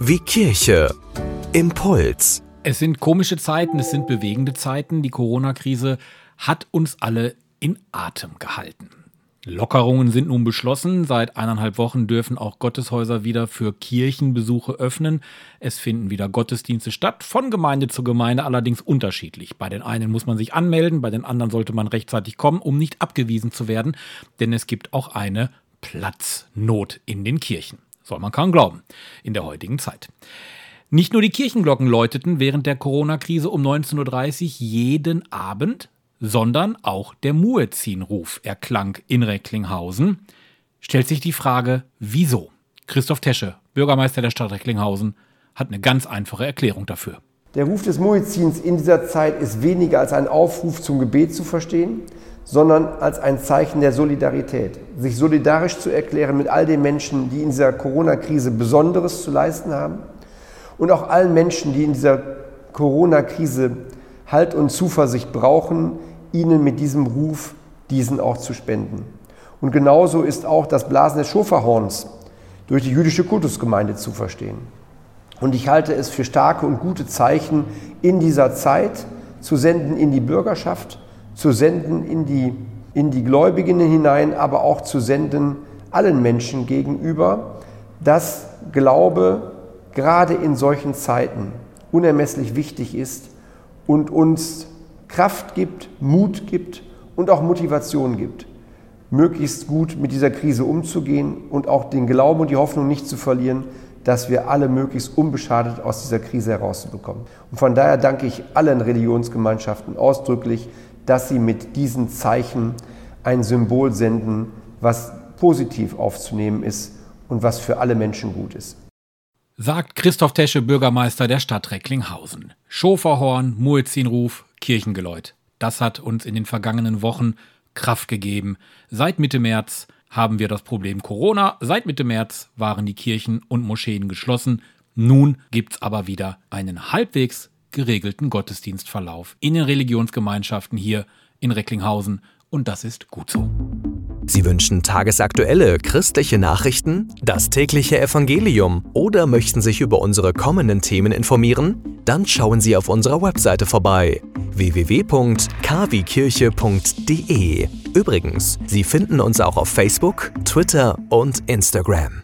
Wie Kirche. Impuls. Es sind komische Zeiten, es sind bewegende Zeiten. Die Corona-Krise hat uns alle in Atem gehalten. Lockerungen sind nun beschlossen. Seit eineinhalb Wochen dürfen auch Gotteshäuser wieder für Kirchenbesuche öffnen. Es finden wieder Gottesdienste statt, von Gemeinde zu Gemeinde allerdings unterschiedlich. Bei den einen muss man sich anmelden, bei den anderen sollte man rechtzeitig kommen, um nicht abgewiesen zu werden, denn es gibt auch eine Platznot in den Kirchen. Soll man kaum glauben, in der heutigen Zeit. Nicht nur die Kirchenglocken läuteten während der Corona-Krise um 19.30 Uhr jeden Abend, sondern auch der Muezzinruf erklang in Recklinghausen. Stellt sich die Frage, wieso? Christoph Tesche, Bürgermeister der Stadt Recklinghausen, hat eine ganz einfache Erklärung dafür. Der Ruf des Muezzins in dieser Zeit ist weniger als ein Aufruf zum Gebet zu verstehen, sondern als ein Zeichen der Solidarität. Sich solidarisch zu erklären mit all den Menschen, die in dieser Corona-Krise Besonderes zu leisten haben und auch allen Menschen, die in dieser Corona-Krise Halt und Zuversicht brauchen, ihnen mit diesem Ruf diesen auch zu spenden. Und genauso ist auch das Blasen des Schofahorns durch die jüdische Kultusgemeinde zu verstehen. Und ich halte es für starke und gute Zeichen in dieser Zeit zu senden in die Bürgerschaft, zu senden in die, in die Gläubigen hinein, aber auch zu senden allen Menschen gegenüber, dass Glaube gerade in solchen Zeiten unermesslich wichtig ist und uns Kraft gibt, Mut gibt und auch Motivation gibt, möglichst gut mit dieser Krise umzugehen und auch den Glauben und die Hoffnung nicht zu verlieren, dass wir alle möglichst unbeschadet aus dieser Krise herauszubekommen. Und von daher danke ich allen Religionsgemeinschaften ausdrücklich, dass sie mit diesen Zeichen ein Symbol senden, was positiv aufzunehmen ist und was für alle Menschen gut ist sagt Christoph Tesche, Bürgermeister der Stadt Recklinghausen. Schoferhorn, Muezzinruf, Kirchengeläut. Das hat uns in den vergangenen Wochen Kraft gegeben. Seit Mitte März haben wir das Problem Corona. Seit Mitte März waren die Kirchen und Moscheen geschlossen. Nun gibt's aber wieder einen halbwegs geregelten Gottesdienstverlauf in den Religionsgemeinschaften hier in Recklinghausen und das ist gut so. Sie wünschen tagesaktuelle christliche Nachrichten, das tägliche Evangelium oder möchten sich über unsere kommenden Themen informieren? Dann schauen Sie auf unserer Webseite vorbei www.kwkirche.de. Übrigens, Sie finden uns auch auf Facebook, Twitter und Instagram.